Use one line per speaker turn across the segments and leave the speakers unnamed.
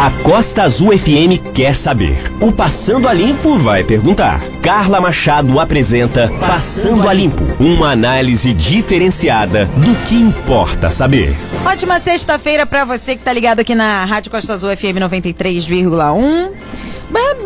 A Costa Azul FM quer saber. O Passando a Limpo vai perguntar. Carla Machado apresenta Passando a Limpo, uma análise diferenciada do que importa saber.
Ótima sexta-feira para você que tá ligado aqui na Rádio Costa Azul FM 93,1.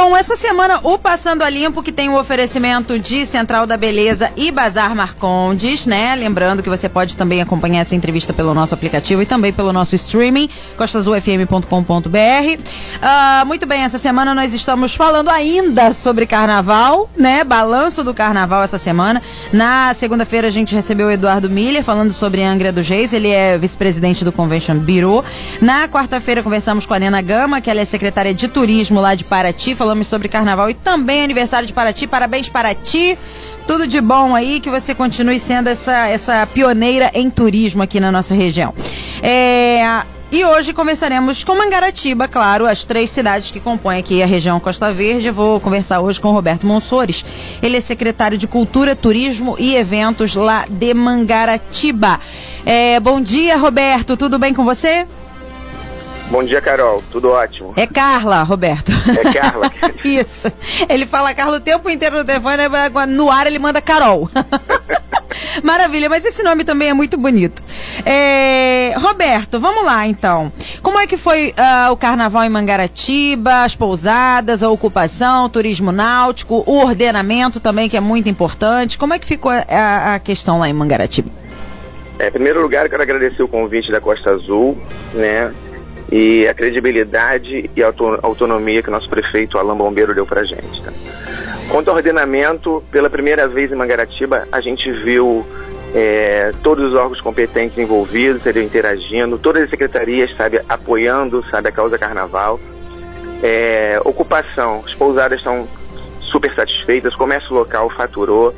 Bom, essa semana o Passando a Limpo, que tem o um oferecimento de Central da Beleza e Bazar Marcondes, né? Lembrando que você pode também acompanhar essa entrevista pelo nosso aplicativo e também pelo nosso streaming, costasufm.com.br. Uh, muito bem, essa semana nós estamos falando ainda sobre carnaval, né? Balanço do carnaval essa semana. Na segunda-feira a gente recebeu o Eduardo Miller falando sobre Angra dos Reis, ele é vice-presidente do Convention Bureau. Na quarta-feira conversamos com a Nena Gama, que ela é secretária de turismo lá de Paraty Paraty, falamos sobre carnaval e também aniversário de Paraty. Parabéns, Paraty. Tudo de bom aí, que você continue sendo essa, essa pioneira em turismo aqui na nossa região. É, e hoje conversaremos com Mangaratiba, claro, as três cidades que compõem aqui a região Costa Verde. Eu vou conversar hoje com Roberto Monsores. Ele é secretário de Cultura, Turismo e Eventos lá de Mangaratiba. É, bom dia, Roberto. Tudo bem com você?
Bom dia, Carol. Tudo ótimo.
É Carla, Roberto.
É Carla.
Isso. Ele fala Carla o tempo inteiro no telefone, no ar ele manda Carol. Maravilha, mas esse nome também é muito bonito. É... Roberto, vamos lá então. Como é que foi uh, o carnaval em Mangaratiba, as pousadas, a ocupação, o turismo náutico, o ordenamento também, que é muito importante. Como é que ficou a, a questão lá em Mangaratiba?
É, em primeiro lugar, eu quero agradecer o convite da Costa Azul, né? E a credibilidade e a autonomia que o nosso prefeito Alain Bombeiro deu para a gente. Tá? Quanto ao ordenamento, pela primeira vez em Mangaratiba, a gente viu é, todos os órgãos competentes envolvidos, entendeu? interagindo, todas as secretarias, sabe, apoiando, sabe, a causa carnaval. É, ocupação, as pousadas estão super satisfeitas, comércio local faturou.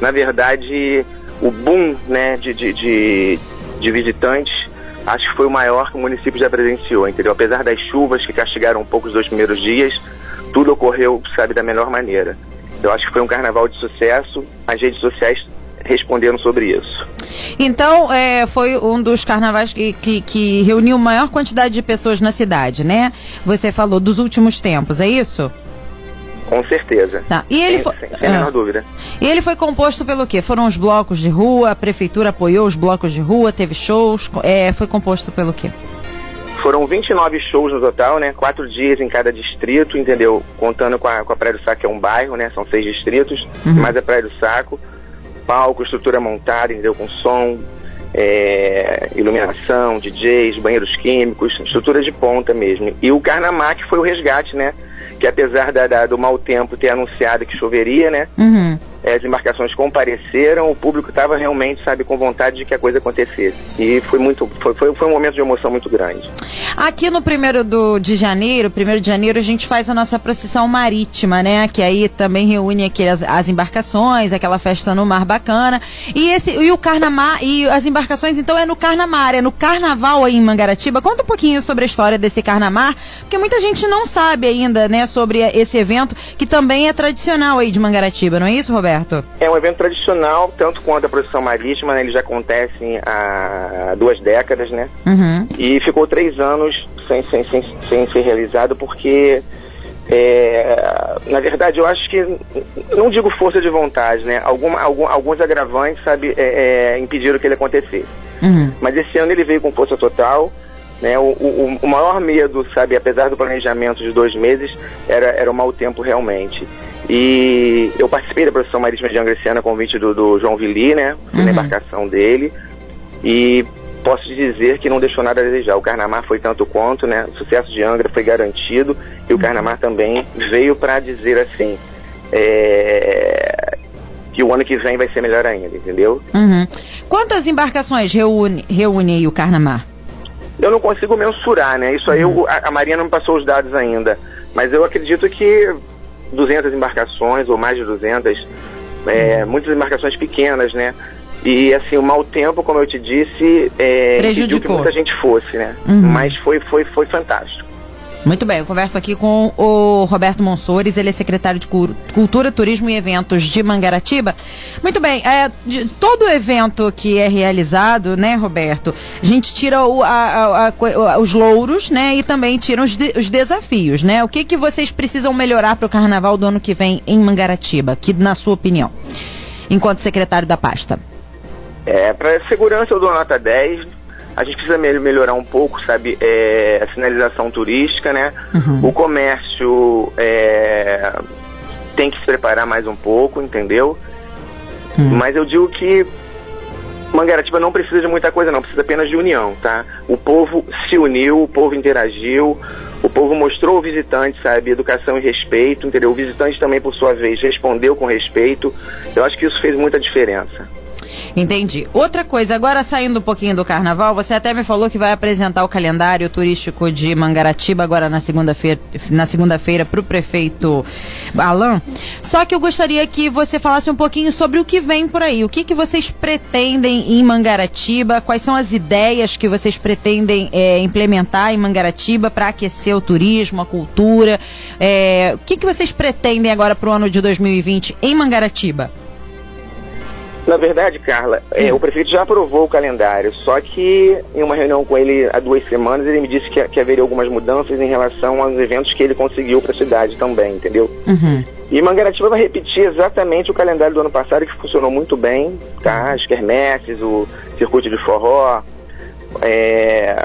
Na verdade, o boom né, de, de, de, de visitantes acho que foi o maior que o município já presenciou, entendeu? Apesar das chuvas que castigaram um pouco os dois primeiros dias, tudo ocorreu, sabe, da melhor maneira. Eu acho que foi um carnaval de sucesso, as redes sociais responderam sobre isso.
Então, é, foi um dos carnavais que, que, que reuniu maior quantidade de pessoas na cidade, né? Você falou dos últimos tempos, é isso?
Com certeza.
Tá. E ele
sem,
foi...
sem, sem a menor ah. dúvida.
E ele foi composto pelo quê? Foram os blocos de rua, a prefeitura apoiou os blocos de rua, teve shows, é, foi composto pelo quê?
Foram 29 shows no total, né? Quatro dias em cada distrito, entendeu? Contando com a, com a Praia do Saco, que é um bairro, né? São seis distritos, uhum. mais a Praia do Saco. Palco, estrutura montada, entendeu? Com som, é, iluminação, DJs, banheiros químicos, estrutura de ponta mesmo. E o Carnamac foi o resgate, né? Que apesar da, da, do mau tempo ter anunciado que choveria, né? Uhum. É, as embarcações compareceram, o público estava realmente, sabe, com vontade de que a coisa acontecesse. E foi muito, foi, foi, foi um momento de emoção muito grande.
Aqui no primeiro do, de janeiro, primeiro de janeiro, a gente faz a nossa procissão marítima, né? Que aí também reúne aqui as, as embarcações, aquela festa no mar bacana. E esse e o carnaval e as embarcações, então é no carnamar, é no carnaval aí em Mangaratiba. Conta um pouquinho sobre a história desse carnamar, porque muita gente não sabe ainda, né, sobre esse evento que também é tradicional aí de Mangaratiba, não é isso, Roberto? Certo?
É um evento tradicional, tanto quanto a procissão marítima, né? Ele já acontece há duas décadas, né? Uhum. E ficou três anos sem, sem, sem, sem ser realizado porque é, na verdade, eu acho que, não digo força de vontade, né? Algum, algum, alguns agravantes, sabe, é, é, impediram que ele acontecesse. Uhum. Mas esse ano ele veio com força total. Né? O, o, o, maior medo, sabe, apesar do planejamento de dois meses, era, era o mau tempo realmente. E eu participei da procissão marítima de Angra a convite do, do João Vili, né? Uhum. na embarcação dele. E posso dizer que não deixou nada a desejar. O Carnamar foi tanto quanto, né? O sucesso de Angra foi garantido e o Carnamar também veio para dizer assim é... que o ano que vem vai ser melhor ainda, entendeu?
Uhum. Quantas embarcações reúne, reúne o Carnamar?
Eu não consigo mensurar, né? Isso aí uhum. eu, a, a Maria não me passou os dados ainda, mas eu acredito que 200 embarcações, ou mais de 200, é, muitas embarcações pequenas, né? E assim, o mau tempo, como eu te disse, é,
pediu
que muita gente fosse, né? Uhum. Mas foi, foi, foi fantástico.
Muito bem, eu converso aqui com o Roberto Monsores, ele é secretário de Cultura, Turismo e Eventos de Mangaratiba. Muito bem, é, de todo evento que é realizado, né, Roberto, a gente tira o, a, a, os louros, né, e também tira os, de, os, desafios, né? O que, que vocês precisam melhorar para o carnaval do ano que vem em Mangaratiba, que na sua opinião, enquanto secretário da pasta?
É, para segurança eu dou nota 10, a gente precisa melhorar um pouco, sabe, é, a sinalização turística, né? Uhum. O comércio é, tem que se preparar mais um pouco, entendeu? Uhum. Mas eu digo que Mangaratiba não precisa de muita coisa, não, precisa apenas de união, tá? O povo se uniu, o povo interagiu, o povo mostrou ao visitante, sabe, educação e respeito, entendeu? O visitante também, por sua vez, respondeu com respeito. Eu acho que isso fez muita diferença.
Entendi. Outra coisa, agora saindo um pouquinho do carnaval, você até me falou que vai apresentar o calendário turístico de Mangaratiba agora na segunda-feira na segunda-feira para o prefeito Alain. Só que eu gostaria que você falasse um pouquinho sobre o que vem por aí. O que, que vocês pretendem em Mangaratiba? Quais são as ideias que vocês pretendem é, implementar em Mangaratiba para aquecer o turismo, a cultura? É, o que, que vocês pretendem agora para o ano de 2020 em Mangaratiba?
Na verdade, Carla, é, hum. o prefeito já aprovou o calendário, só que em uma reunião com ele há duas semanas, ele me disse que, que haveria algumas mudanças em relação aos eventos que ele conseguiu para a cidade também, entendeu? Uhum. E Mangaratiba vai repetir exatamente o calendário do ano passado, que funcionou muito bem, tá? As quermesses, o circuito de forró, é...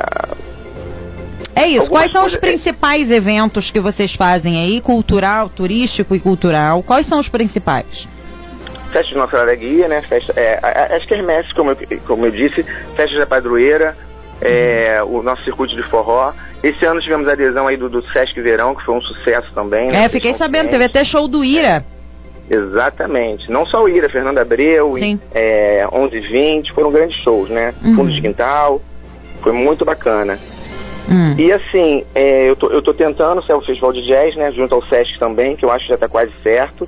É isso. Algumas Quais são os é principais eventos que vocês fazem aí, cultural, turístico e cultural? Quais são os principais?
Festa de Nossa Guia, né? Festa, é, as quermesses, como eu, como eu disse, festa da padroeira, é, o nosso circuito de forró. Esse ano tivemos a adesão aí do, do Sesc Verão, que foi um sucesso também.
Né? É, fiquei sabendo, teve até show do Ira.
É, exatamente. Não só o Ira, Fernando Abreu, Sim. é, 11 20, foram grandes shows, né? Uhum. Fundo de Quintal, foi muito bacana. Hum. E assim, é, eu, tô, eu tô tentando ser o Festival de Jazz, né? Junto ao Sesc também, que eu acho que já está quase certo.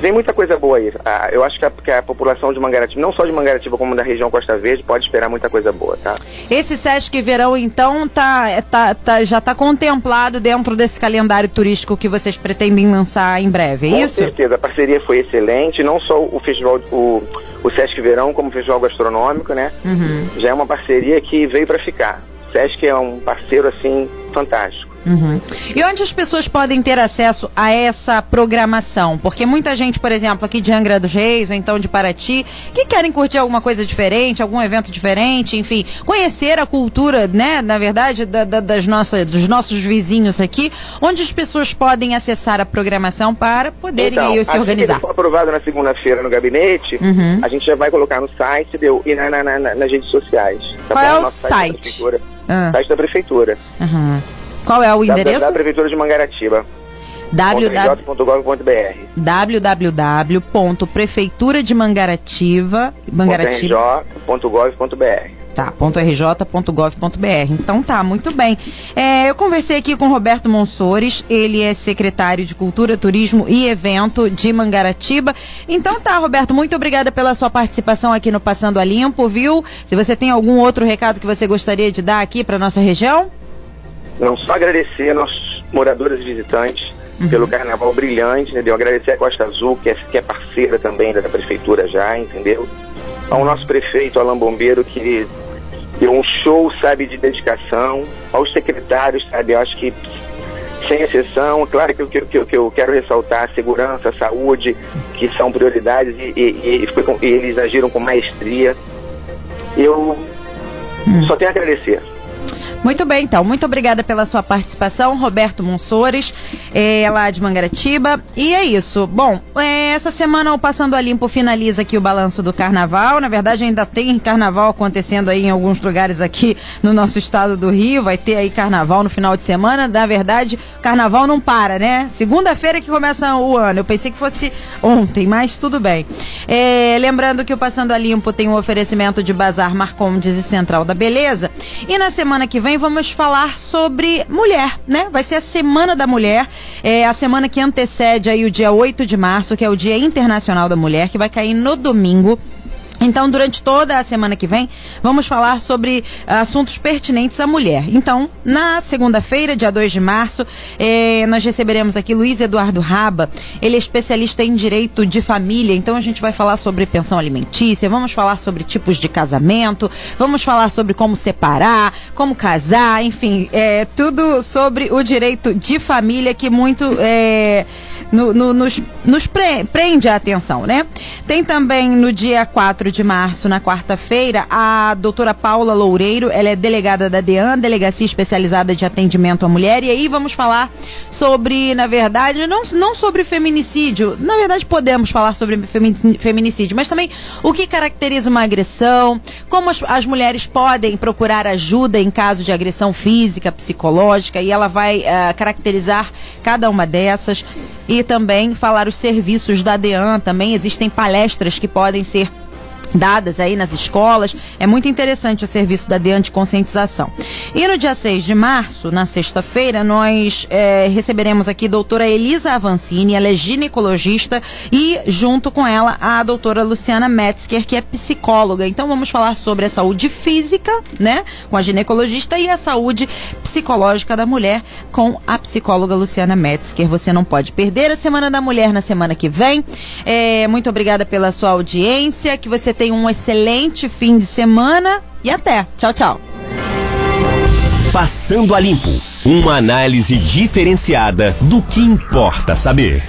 Vem muita coisa boa aí. Ah, eu acho que a, que a, população de Mangaratiba, não só de Mangaratiba como da região Costa Verde, pode esperar muita coisa boa, tá?
Esse Sesc Verão, então, tá, tá, tá já está contemplado dentro desse calendário turístico que vocês pretendem lançar em breve, é
Com
isso?
Com certeza, a parceria foi excelente, não só o festival, o, o Sesc Verão, como o festival gastronômico, né? Uhum. Já é uma parceria que veio para ficar. O Sesc é um parceiro, assim, fantástico.
Uhum. E onde as pessoas podem ter acesso a essa programação? Porque muita gente, por exemplo, aqui de Angra dos Reis ou então de Paraty, que querem curtir alguma coisa diferente, algum evento diferente, enfim, conhecer a cultura, né, na verdade, da, da, das nossas, dos nossos vizinhos aqui, onde as pessoas podem acessar a programação para poderem então, se organizar. Se
for aprovado na segunda-feira no gabinete, uhum. a gente já vai colocar no site deu, e na, na, na, nas redes sociais.
Tá Qual é o site?
Site da prefeitura. Ah. Site da prefeitura.
Uhum. Qual é o endereço? Da,
da Prefeitura de Mangaratiba
www.prefeitura www.prefeiturademangarativa.gov.br Tá, .rj.gov.br. Então tá, muito bem. É, eu conversei aqui com Roberto Monsores, ele é secretário de Cultura, Turismo e Evento de Mangaratiba. Então tá, Roberto, muito obrigada pela sua participação aqui no Passando a Limpo, viu? Se você tem algum outro recado que você gostaria de dar aqui para nossa região?
não só agradecer a nossos moradores e visitantes uhum. pelo carnaval brilhante, entendeu? Agradecer a Costa Azul, que é, que é parceira também da prefeitura já, entendeu? Ao nosso prefeito Alain Bombeiro, que deu um show, sabe, de dedicação. Aos secretários, sabe, eu acho que sem exceção, claro que, que, que, que eu quero ressaltar a segurança, a saúde, que são prioridades e, e, e, e eles agiram com maestria. Eu hum. só tenho a agradecer.
Muito bem, então. Muito obrigada pela sua participação, Roberto Monsores, é, lá de Mangaratiba. E é isso. Bom, é, essa semana o Passando a Limpo finaliza aqui o balanço do carnaval. Na verdade, ainda tem carnaval acontecendo aí em alguns lugares aqui no nosso estado do Rio. Vai ter aí carnaval no final de semana. Na verdade, carnaval não para, né? Segunda-feira que começa o ano. Eu pensei que fosse ontem, mas tudo bem. É, lembrando que o Passando a Limpo tem um oferecimento de Bazar Marcondes e Central da Beleza. E na semana que vem vamos falar sobre mulher, né? Vai ser a Semana da Mulher, é a semana que antecede aí o dia 8 de março, que é o Dia Internacional da Mulher, que vai cair no domingo Então, durante toda a semana que vem, vamos falar sobre assuntos pertinentes à mulher. Então, na segunda-feira, dia 2 de março, eh, nós receberemos aqui Luiz Eduardo Raba. Ele é especialista em direito de família. Então, a gente vai falar sobre pensão alimentícia, vamos falar sobre tipos de casamento, vamos falar sobre como separar, como casar, enfim, é, tudo sobre o direito de família que muito. É, no, no, nos, nos pre, prende a atenção, né? Tem também no dia 4 de março, na quarta-feira, a doutora Paula Loureiro, ela é delegada da DEAN, Delegacia Especializada de Atendimento à Mulher, e aí vamos falar sobre, na verdade, não, não sobre feminicídio, na verdade podemos falar sobre feminicídio, mas também o que caracteriza uma agressão, como as, as mulheres podem procurar ajuda em caso de agressão física, psicológica, e ela vai uh, caracterizar cada uma dessas e também falar os serviços da DEAN. Também existem palestras que podem ser dadas aí nas escolas. É muito interessante o serviço da DEAN de conscientização. E no dia 6 de março, na sexta-feira, nós é, receberemos aqui a doutora Elisa Avancini, ela é ginecologista, e junto com ela a doutora Luciana Metzger, que é psicóloga. Então vamos falar sobre a saúde física, né, com a ginecologista, e a saúde psicológica da mulher com a psicóloga Luciana Metzger. Você não pode perder a Semana da Mulher na semana que vem. É, muito obrigada pela sua audiência, que você tenha um excelente fim de semana e até. Tchau, tchau.
Passando a Limpo uma análise diferenciada do que importa saber.